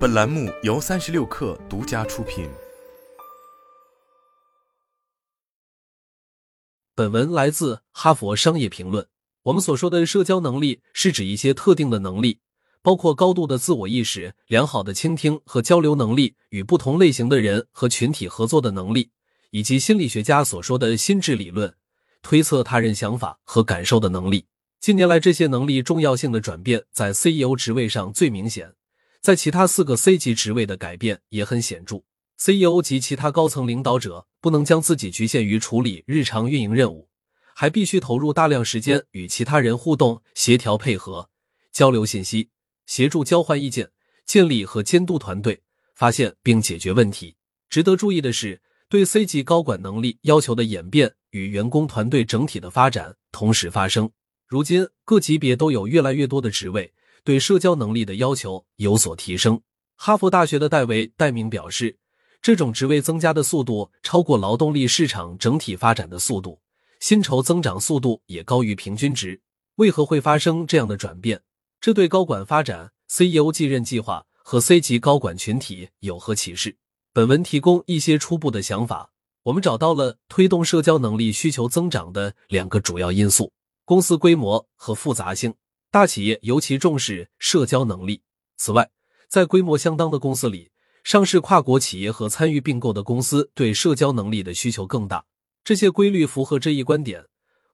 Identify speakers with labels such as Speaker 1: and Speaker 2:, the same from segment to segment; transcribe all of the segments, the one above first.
Speaker 1: 本栏目由三十六氪独家出品。
Speaker 2: 本文来自《哈佛商业评论》。我们所说的社交能力，是指一些特定的能力，包括高度的自我意识、良好的倾听和交流能力、与不同类型的人和群体合作的能力，以及心理学家所说的心智理论，推测他人想法和感受的能力。近年来，这些能力重要性的转变在 CEO 职位上最明显，在其他四个 C 级职位的改变也很显著。CEO 及其他高层领导者不能将自己局限于处理日常运营任务，还必须投入大量时间与其他人互动、协调配合、交流信息、协助交换意见、建立和监督团队、发现并解决问题。值得注意的是，对 C 级高管能力要求的演变与员工团队整体的发展同时发生。如今，各级别都有越来越多的职位对社交能力的要求有所提升。哈佛大学的戴维·戴明表示，这种职位增加的速度超过劳动力市场整体发展的速度，薪酬增长速度也高于平均值。为何会发生这样的转变？这对高管发展、CEO 继任计划和 C 级高管群体有何启示？本文提供一些初步的想法。我们找到了推动社交能力需求增长的两个主要因素。公司规模和复杂性，大企业尤其重视社交能力。此外，在规模相当的公司里，上市跨国企业和参与并购的公司对社交能力的需求更大。这些规律符合这一观点：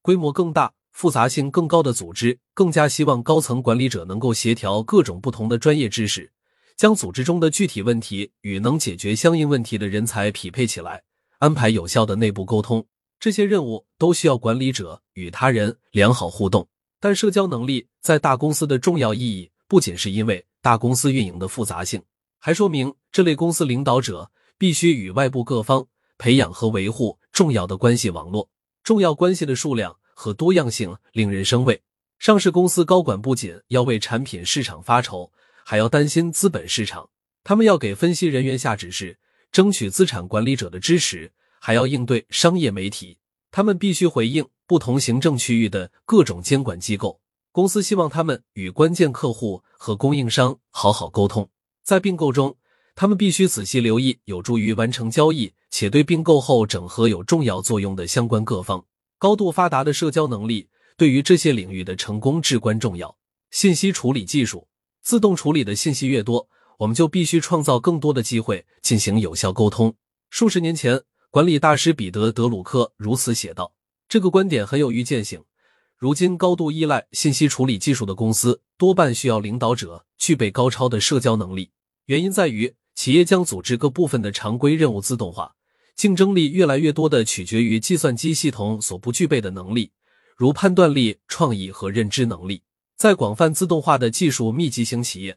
Speaker 2: 规模更大、复杂性更高的组织，更加希望高层管理者能够协调各种不同的专业知识，将组织中的具体问题与能解决相应问题的人才匹配起来，安排有效的内部沟通。这些任务都需要管理者与他人良好互动，但社交能力在大公司的重要意义不仅是因为大公司运营的复杂性，还说明这类公司领导者必须与外部各方培养和维护重要的关系网络。重要关系的数量和多样性令人生畏。上市公司高管不仅要为产品市场发愁，还要担心资本市场。他们要给分析人员下指示，争取资产管理者的支持。还要应对商业媒体，他们必须回应不同行政区域的各种监管机构。公司希望他们与关键客户和供应商好好沟通。在并购中，他们必须仔细留意有助于完成交易且对并购后整合有重要作用的相关各方。高度发达的社交能力对于这些领域的成功至关重要。信息处理技术，自动处理的信息越多，我们就必须创造更多的机会进行有效沟通。数十年前。管理大师彼得·德鲁克如此写道：“这个观点很有预见性。如今，高度依赖信息处理技术的公司多半需要领导者具备高超的社交能力。原因在于，企业将组织各部分的常规任务自动化，竞争力越来越多的取决于计算机系统所不具备的能力，如判断力、创意和认知能力。在广泛自动化的技术密集型企业，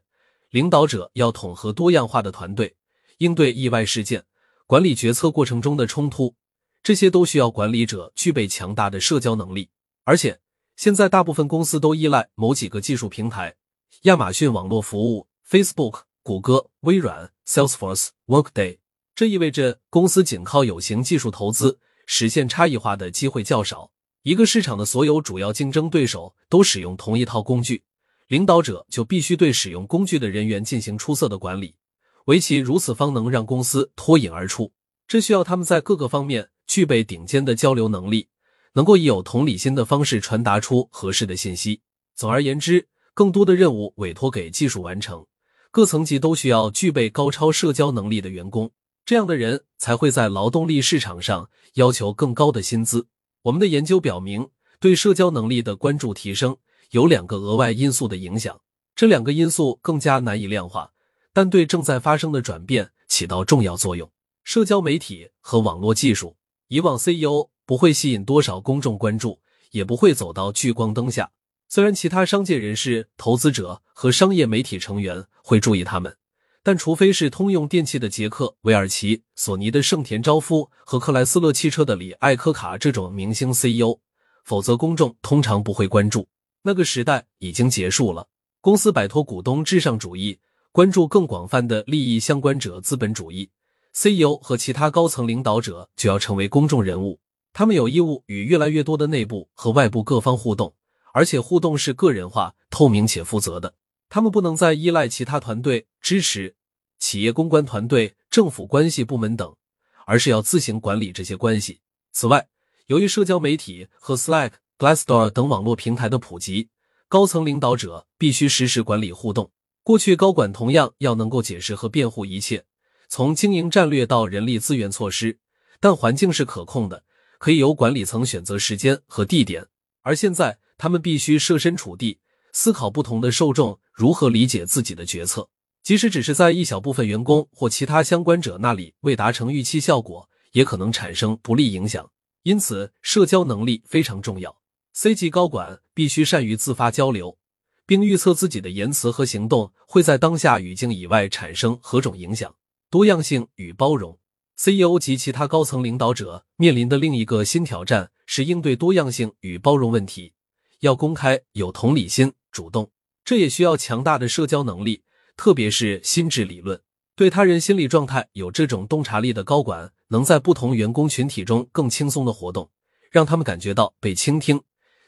Speaker 2: 领导者要统合多样化的团队，应对意外事件。”管理决策过程中的冲突，这些都需要管理者具备强大的社交能力。而且，现在大部分公司都依赖某几个技术平台：亚马逊网络服务、Facebook、谷歌、微软、Salesforce、Workday。这意味着公司仅靠有形技术投资实现差异化的机会较少。一个市场的所有主要竞争对手都使用同一套工具，领导者就必须对使用工具的人员进行出色的管理。唯其如此，方能让公司脱颖而出。这需要他们在各个方面具备顶尖的交流能力，能够以有同理心的方式传达出合适的信息。总而言之，更多的任务委托给技术完成，各层级都需要具备高超社交能力的员工。这样的人才会在劳动力市场上要求更高的薪资。我们的研究表明，对社交能力的关注提升有两个额外因素的影响，这两个因素更加难以量化。但对正在发生的转变起到重要作用。社交媒体和网络技术，以往 CEO 不会吸引多少公众关注，也不会走到聚光灯下。虽然其他商界人士、投资者和商业媒体成员会注意他们，但除非是通用电气的杰克·韦尔奇、索尼的盛田昭夫和克莱斯勒汽车的里艾科卡这种明星 CEO，否则公众通常不会关注。那个时代已经结束了。公司摆脱股东至上主义。关注更广泛的利益相关者资本主义，CEO 和其他高层领导者就要成为公众人物。他们有义务与越来越多的内部和外部各方互动，而且互动是个人化、透明且负责的。他们不能再依赖其他团队支持，企业公关团队、政府关系部门等，而是要自行管理这些关系。此外，由于社交媒体和 Slack、Glassdoor 等网络平台的普及，高层领导者必须实时管理互动。过去高管同样要能够解释和辩护一切，从经营战略到人力资源措施，但环境是可控的，可以由管理层选择时间和地点。而现在，他们必须设身处地思考不同的受众如何理解自己的决策，即使只是在一小部分员工或其他相关者那里未达成预期效果，也可能产生不利影响。因此，社交能力非常重要。C 级高管必须善于自发交流。并预测自己的言辞和行动会在当下语境以外产生何种影响。多样性与包容，CEO 及其他高层领导者面临的另一个新挑战是应对多样性与包容问题。要公开、有同理心、主动，这也需要强大的社交能力，特别是心智理论。对他人心理状态有这种洞察力的高管，能在不同员工群体中更轻松的活动，让他们感觉到被倾听，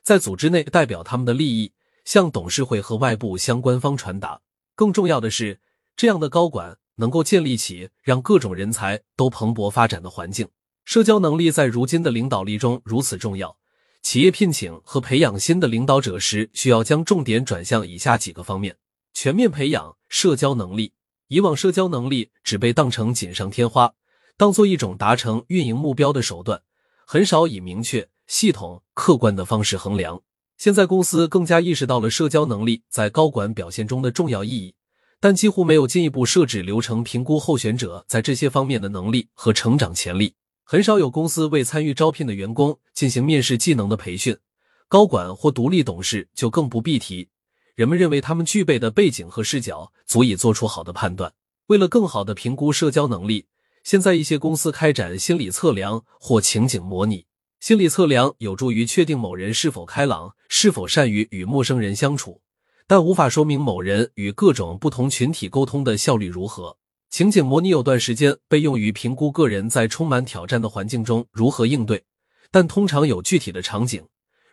Speaker 2: 在组织内代表他们的利益。向董事会和外部相关方传达。更重要的是，这样的高管能够建立起让各种人才都蓬勃发展的环境。社交能力在如今的领导力中如此重要，企业聘请和培养新的领导者时，需要将重点转向以下几个方面：全面培养社交能力。以往，社交能力只被当成锦上添花，当做一种达成运营目标的手段，很少以明确、系统、客观的方式衡量。现在公司更加意识到了社交能力在高管表现中的重要意义，但几乎没有进一步设置流程评估候选者在这些方面的能力和成长潜力。很少有公司为参与招聘的员工进行面试技能的培训，高管或独立董事就更不必提。人们认为他们具备的背景和视角足以做出好的判断。为了更好的评估社交能力，现在一些公司开展心理测量或情景模拟。心理测量有助于确定某人是否开朗，是否善于与陌生人相处，但无法说明某人与各种不同群体沟通的效率如何。情景模拟有段时间被用于评估个人在充满挑战的环境中如何应对，但通常有具体的场景，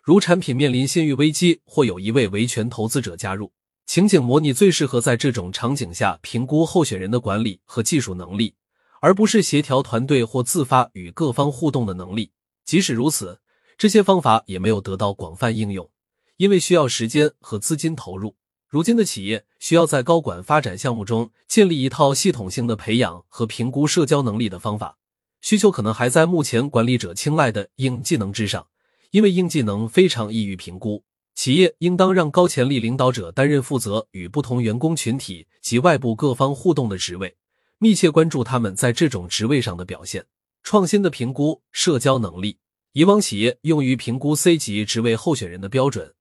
Speaker 2: 如产品面临信誉危机或有一位维权投资者加入。情景模拟最适合在这种场景下评估候选人的管理和技术能力，而不是协调团队或自发与各方互动的能力。即使如此，这些方法也没有得到广泛应用，因为需要时间和资金投入。如今的企业需要在高管发展项目中建立一套系统性的培养和评估社交能力的方法，需求可能还在目前管理者青睐的硬技能之上，因为硬技能非常易于评估。企业应当让高潜力领导者担任负责与不同员工群体及外部各方互动的职位，密切关注他们在这种职位上的表现。创新的评估社交能力，以往企业用于评估 C 级职位候选人的标准，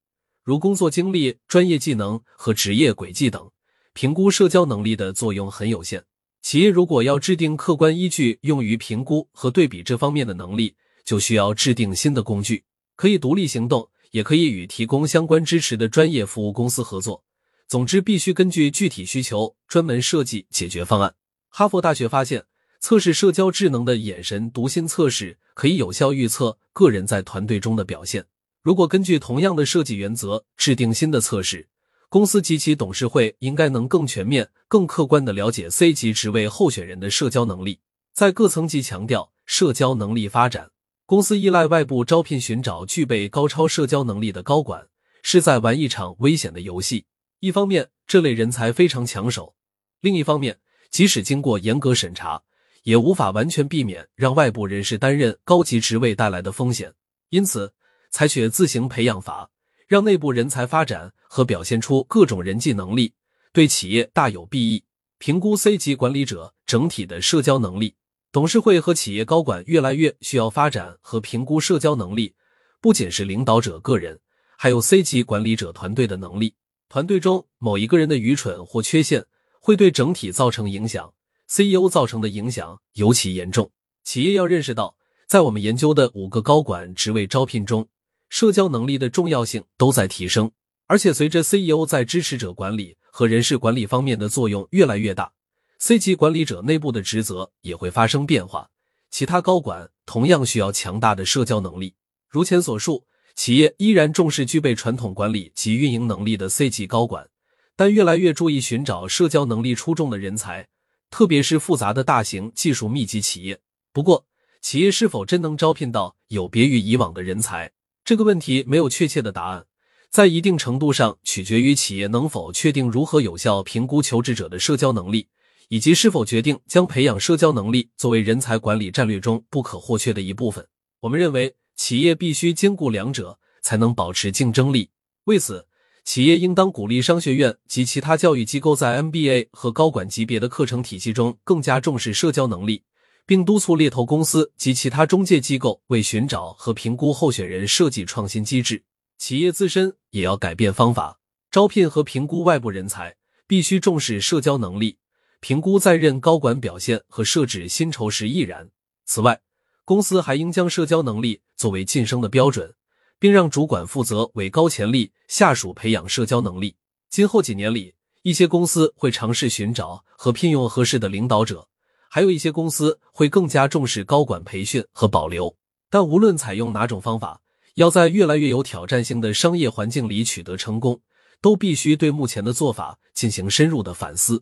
Speaker 2: 如工作经历、专业技能和职业轨迹等，评估社交能力的作用很有限。企业如果要制定客观依据用于评估和对比这方面的能力，就需要制定新的工具，可以独立行动，也可以与提供相关支持的专业服务公司合作。总之，必须根据具体需求专门设计解决方案。哈佛大学发现。测试社交智能的眼神读心测试可以有效预测个人在团队中的表现。如果根据同样的设计原则制定新的测试，公司及其董事会应该能更全面、更客观的了解 C 级职位候选人的社交能力。在各层级强调社交能力发展，公司依赖外部招聘寻找具备高超社交能力的高管，是在玩一场危险的游戏。一方面，这类人才非常抢手；另一方面，即使经过严格审查，也无法完全避免让外部人士担任高级职位带来的风险，因此采取自行培养法，让内部人才发展和表现出各种人际能力，对企业大有裨益。评估 C 级管理者整体的社交能力，董事会和企业高管越来越需要发展和评估社交能力，不仅是领导者个人，还有 C 级管理者团队的能力。团队中某一个人的愚蠢或缺陷，会对整体造成影响。CEO 造成的影响尤其严重。企业要认识到，在我们研究的五个高管职位招聘中，社交能力的重要性都在提升。而且，随着 CEO 在支持者管理和人事管理方面的作用越来越大，C 级管理者内部的职责也会发生变化。其他高管同样需要强大的社交能力。如前所述，企业依然重视具备传统管理及运营能力的 C 级高管，但越来越注意寻找社交能力出众的人才。特别是复杂的大型技术密集企业。不过，企业是否真能招聘到有别于以往的人才，这个问题没有确切的答案，在一定程度上取决于企业能否确定如何有效评估求职者的社交能力，以及是否决定将培养社交能力作为人才管理战略中不可或缺的一部分。我们认为，企业必须兼顾两者，才能保持竞争力。为此，企业应当鼓励商学院及其他教育机构在 MBA 和高管级别的课程体系中更加重视社交能力，并督促猎头公司及其他中介机构为寻找和评估候选人设计创新机制。企业自身也要改变方法，招聘和评估外部人才必须重视社交能力，评估在任高管表现和设置薪酬时亦然。此外，公司还应将社交能力作为晋升的标准。并让主管负责为高潜力下属培养社交能力。今后几年里，一些公司会尝试寻找和聘用合适的领导者，还有一些公司会更加重视高管培训和保留。但无论采用哪种方法，要在越来越有挑战性的商业环境里取得成功，都必须对目前的做法进行深入的反思。